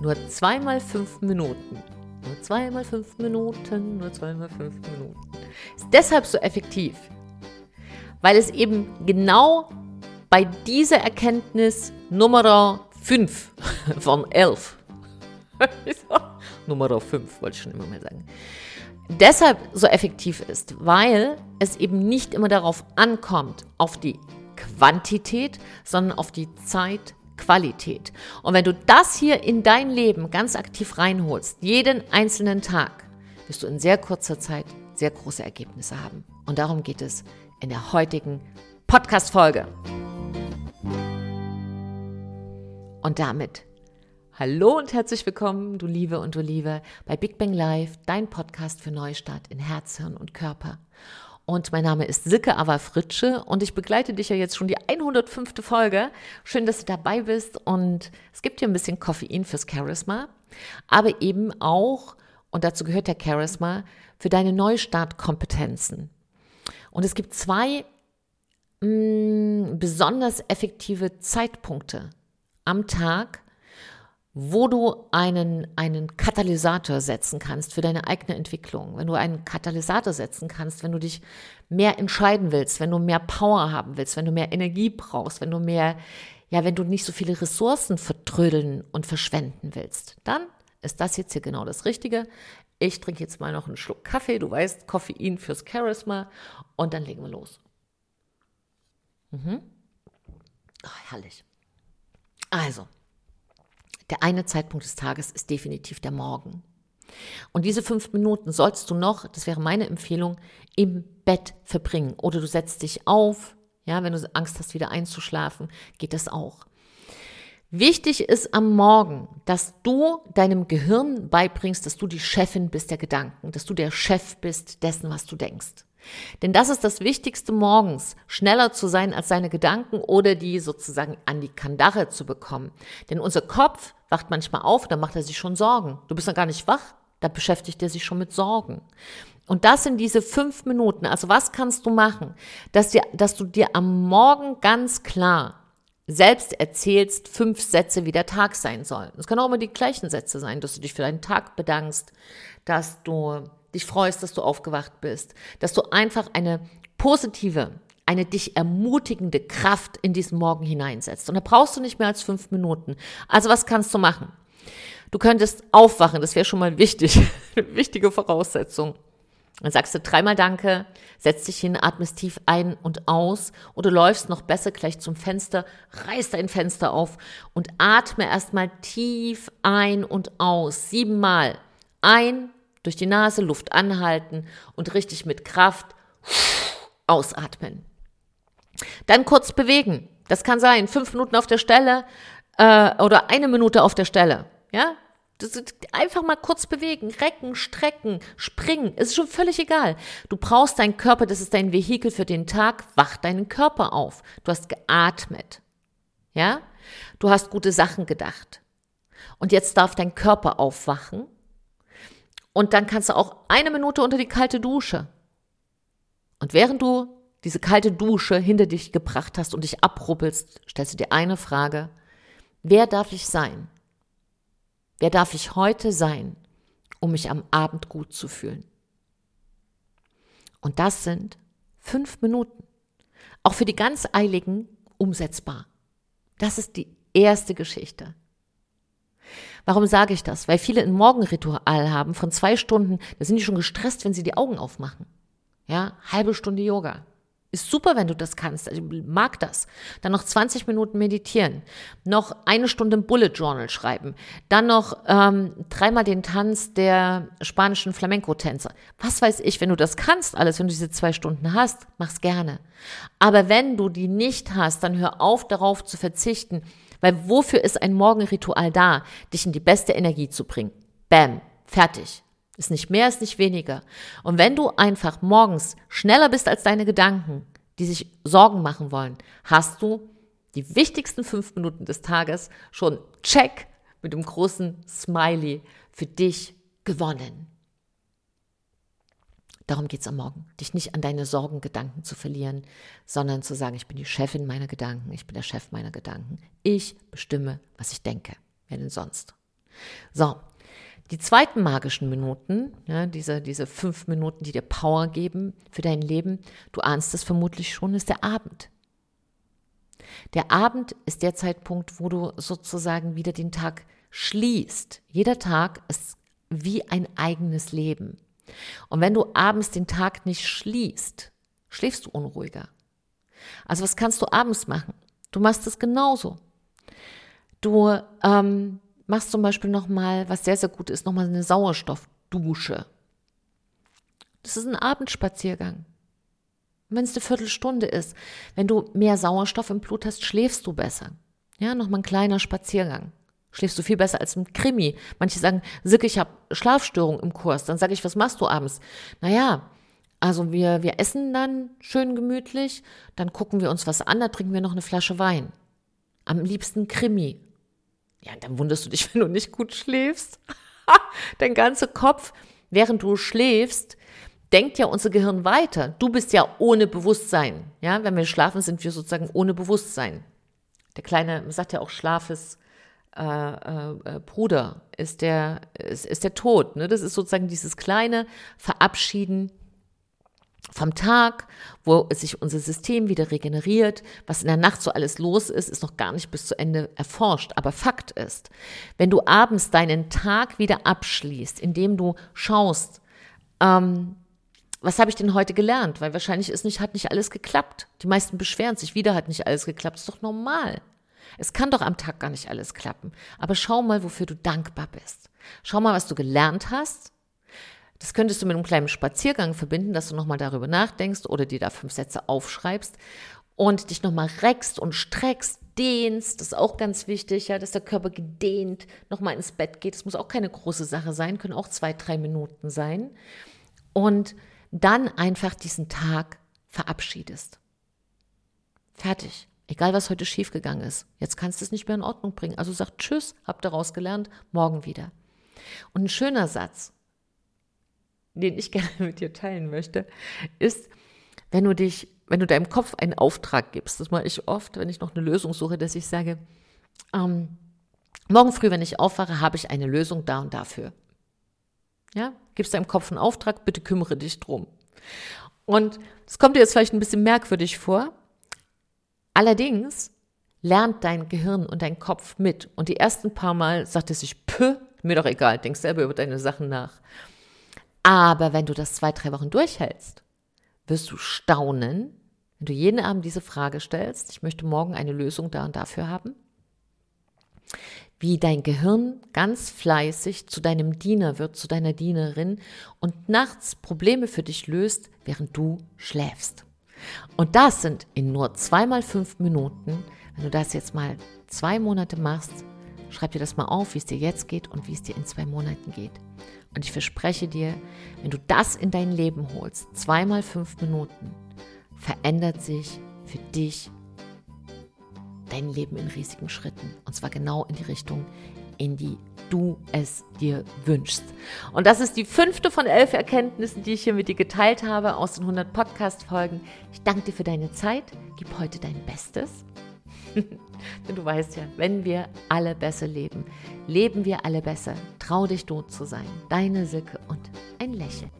Nur zweimal fünf Minuten. Nur zweimal fünf Minuten, nur zweimal fünf Minuten. Ist deshalb so effektiv, weil es eben genau bei dieser Erkenntnis Nummer 5 von 11, Nummer 5 wollte ich schon immer mal sagen, deshalb so effektiv ist, weil es eben nicht immer darauf ankommt, auf die Quantität, sondern auf die Zeitqualität. Und wenn du das hier in dein Leben ganz aktiv reinholst, jeden einzelnen Tag, wirst du in sehr kurzer Zeit sehr große Ergebnisse haben. Und darum geht es in der heutigen Podcast-Folge. Und damit hallo und herzlich willkommen, du Liebe und du Liebe, bei Big Bang Live, dein Podcast für Neustart in Herz, Hirn und Körper. Und mein Name ist Silke Ava Fritsche und ich begleite dich ja jetzt schon die 105. Folge. Schön, dass du dabei bist und es gibt hier ein bisschen Koffein fürs Charisma, aber eben auch, und dazu gehört der Charisma, für deine Neustartkompetenzen. Und es gibt zwei mh, mm, besonders effektive Zeitpunkte am Tag, wo du einen, einen Katalysator setzen kannst für deine eigene Entwicklung. Wenn du einen Katalysator setzen kannst, wenn du dich mehr entscheiden willst, wenn du mehr Power haben willst, wenn du mehr Energie brauchst, wenn du mehr, ja, wenn du nicht so viele Ressourcen vertrödeln und verschwenden willst, dann ist das jetzt hier genau das Richtige. Ich trinke jetzt mal noch einen Schluck Kaffee, du weißt, Koffein fürs Charisma und dann legen wir los. Mhm. Oh, herrlich. Also, der eine Zeitpunkt des Tages ist definitiv der Morgen. Und diese fünf Minuten sollst du noch, das wäre meine Empfehlung, im Bett verbringen. Oder du setzt dich auf, ja, wenn du Angst hast, wieder einzuschlafen, geht das auch. Wichtig ist am Morgen, dass du deinem Gehirn beibringst, dass du die Chefin bist der Gedanken, dass du der Chef bist dessen, was du denkst. Denn das ist das Wichtigste morgens, schneller zu sein als seine Gedanken oder die sozusagen an die Kandare zu bekommen. Denn unser Kopf wacht manchmal auf, dann macht er sich schon Sorgen. Du bist noch gar nicht wach, da beschäftigt er sich schon mit Sorgen. Und das sind diese fünf Minuten. Also was kannst du machen, dass, dir, dass du dir am Morgen ganz klar selbst erzählst fünf Sätze, wie der Tag sein soll. Es können auch immer die gleichen Sätze sein, dass du dich für deinen Tag bedankst, dass du dich freust, dass du aufgewacht bist, dass du einfach eine positive, eine dich ermutigende Kraft in diesen Morgen hineinsetzt. Und da brauchst du nicht mehr als fünf Minuten. Also was kannst du machen? Du könntest aufwachen, das wäre schon mal wichtig, wichtige Voraussetzung. Dann sagst du dreimal Danke, setzt dich hin, atmest tief ein und aus oder läufst noch besser gleich zum Fenster, reißt dein Fenster auf und atme erstmal tief ein und aus. Siebenmal. Ein, durch die Nase Luft anhalten und richtig mit Kraft ausatmen. Dann kurz bewegen. Das kann sein, fünf Minuten auf der Stelle äh, oder eine Minute auf der Stelle. Ja, das einfach mal kurz bewegen, recken, strecken, springen, ist schon völlig egal. Du brauchst deinen Körper, das ist dein Vehikel für den Tag, wach deinen Körper auf. Du hast geatmet. Ja? Du hast gute Sachen gedacht. Und jetzt darf dein Körper aufwachen und dann kannst du auch eine Minute unter die kalte Dusche. Und während du diese kalte Dusche hinter dich gebracht hast und dich abruppelst, stellst du dir eine Frage. Wer darf ich sein? Wer darf ich heute sein, um mich am Abend gut zu fühlen? Und das sind fünf Minuten. Auch für die ganz Eiligen umsetzbar. Das ist die erste Geschichte. Warum sage ich das? Weil viele ein Morgenritual haben von zwei Stunden, da sind die schon gestresst, wenn sie die Augen aufmachen. Ja, halbe Stunde Yoga. Ist super, wenn du das kannst. Ich mag das. Dann noch 20 Minuten meditieren. Noch eine Stunde im Bullet Journal schreiben. Dann noch ähm, dreimal den Tanz der spanischen Flamenco-Tänzer. Was weiß ich, wenn du das kannst, alles, wenn du diese zwei Stunden hast, mach's gerne. Aber wenn du die nicht hast, dann hör auf, darauf zu verzichten weil wofür ist ein Morgenritual da? Dich in die beste Energie zu bringen. Bam, fertig. Ist nicht mehr, ist nicht weniger. Und wenn du einfach morgens schneller bist als deine Gedanken, die sich Sorgen machen wollen, hast du die wichtigsten fünf Minuten des Tages schon check mit dem großen Smiley für dich gewonnen. Darum geht es am Morgen, dich nicht an deine Sorgengedanken zu verlieren, sondern zu sagen, ich bin die Chefin meiner Gedanken, ich bin der Chef meiner Gedanken. Ich bestimme, was ich denke. Wer denn sonst? So, die zweiten magischen Minuten, ja, diese, diese fünf Minuten, die dir Power geben für dein Leben, du ahnst es vermutlich schon, ist der Abend. Der Abend ist der Zeitpunkt, wo du sozusagen wieder den Tag schließt. Jeder Tag ist wie ein eigenes Leben. Und wenn du abends den Tag nicht schließt, schläfst du unruhiger. Also was kannst du abends machen? Du machst es genauso. Du ähm, machst zum Beispiel nochmal, was sehr, sehr gut ist, nochmal eine Sauerstoffdusche. Das ist ein Abendspaziergang. Wenn es eine Viertelstunde ist, wenn du mehr Sauerstoff im Blut hast, schläfst du besser. Ja, nochmal ein kleiner Spaziergang. Schläfst du viel besser als im Krimi. Manche sagen, Sicke, ich habe Schlafstörung im Kurs. Dann sage ich, was machst du abends? Naja, also wir, wir essen dann schön gemütlich, dann gucken wir uns was an, da trinken wir noch eine Flasche Wein. Am liebsten Krimi. Ja, dann wunderst du dich, wenn du nicht gut schläfst. Dein ganzer Kopf, während du schläfst, denkt ja unser Gehirn weiter. Du bist ja ohne Bewusstsein. Ja, wenn wir schlafen, sind wir sozusagen ohne Bewusstsein. Der kleine, sagt ja auch Schlafes äh, äh, äh, Bruder ist der, ist, ist der Tod. Ne? Das ist sozusagen dieses kleine Verabschieden vom Tag, wo sich unser System wieder regeneriert. Was in der Nacht so alles los ist, ist noch gar nicht bis zu Ende erforscht. Aber Fakt ist, wenn du abends deinen Tag wieder abschließt, indem du schaust, ähm, was habe ich denn heute gelernt? Weil wahrscheinlich ist nicht, hat nicht alles geklappt. Die meisten beschweren sich, wieder hat nicht alles geklappt. ist doch normal. Es kann doch am Tag gar nicht alles klappen. Aber schau mal, wofür du dankbar bist. Schau mal, was du gelernt hast das könntest du mit einem kleinen Spaziergang verbinden, dass du nochmal darüber nachdenkst oder dir da fünf Sätze aufschreibst und dich nochmal reckst und streckst, dehnst. Das ist auch ganz wichtig, ja, dass der Körper gedehnt nochmal ins Bett geht. Das muss auch keine große Sache sein, können auch zwei, drei Minuten sein. Und dann einfach diesen Tag verabschiedest. Fertig. Egal, was heute schiefgegangen ist. Jetzt kannst du es nicht mehr in Ordnung bringen. Also sag Tschüss, hab daraus gelernt, morgen wieder. Und ein schöner Satz, den ich gerne mit dir teilen möchte, ist, wenn du dich, wenn du deinem Kopf einen Auftrag gibst, das mache ich oft, wenn ich noch eine Lösung suche, dass ich sage, ähm, morgen früh, wenn ich aufwache, habe ich eine Lösung da und dafür. Ja, gibst deinem Kopf einen Auftrag, bitte kümmere dich drum. Und es kommt dir jetzt vielleicht ein bisschen merkwürdig vor. Allerdings lernt dein Gehirn und dein Kopf mit. Und die ersten paar Mal sagt es sich, pö, mir doch egal, denk selber über deine Sachen nach. Aber wenn du das zwei, drei Wochen durchhältst, wirst du staunen, wenn du jeden Abend diese Frage stellst, ich möchte morgen eine Lösung da und dafür haben, wie dein Gehirn ganz fleißig zu deinem Diener wird, zu deiner Dienerin und nachts Probleme für dich löst, während du schläfst. Und das sind in nur zweimal fünf Minuten, wenn du das jetzt mal zwei Monate machst, schreib dir das mal auf, wie es dir jetzt geht und wie es dir in zwei Monaten geht. Und ich verspreche dir, wenn du das in dein Leben holst, zweimal fünf Minuten, verändert sich für dich dein Leben in riesigen Schritten. Und zwar genau in die Richtung, in die du es dir wünschst. Und das ist die fünfte von elf Erkenntnissen, die ich hier mit dir geteilt habe aus den 100 Podcast-Folgen. Ich danke dir für deine Zeit. Gib heute dein Bestes. Denn du weißt ja, wenn wir alle besser leben, leben wir alle besser. Trau dich, du zu sein. Deine Silke und ein Lächeln.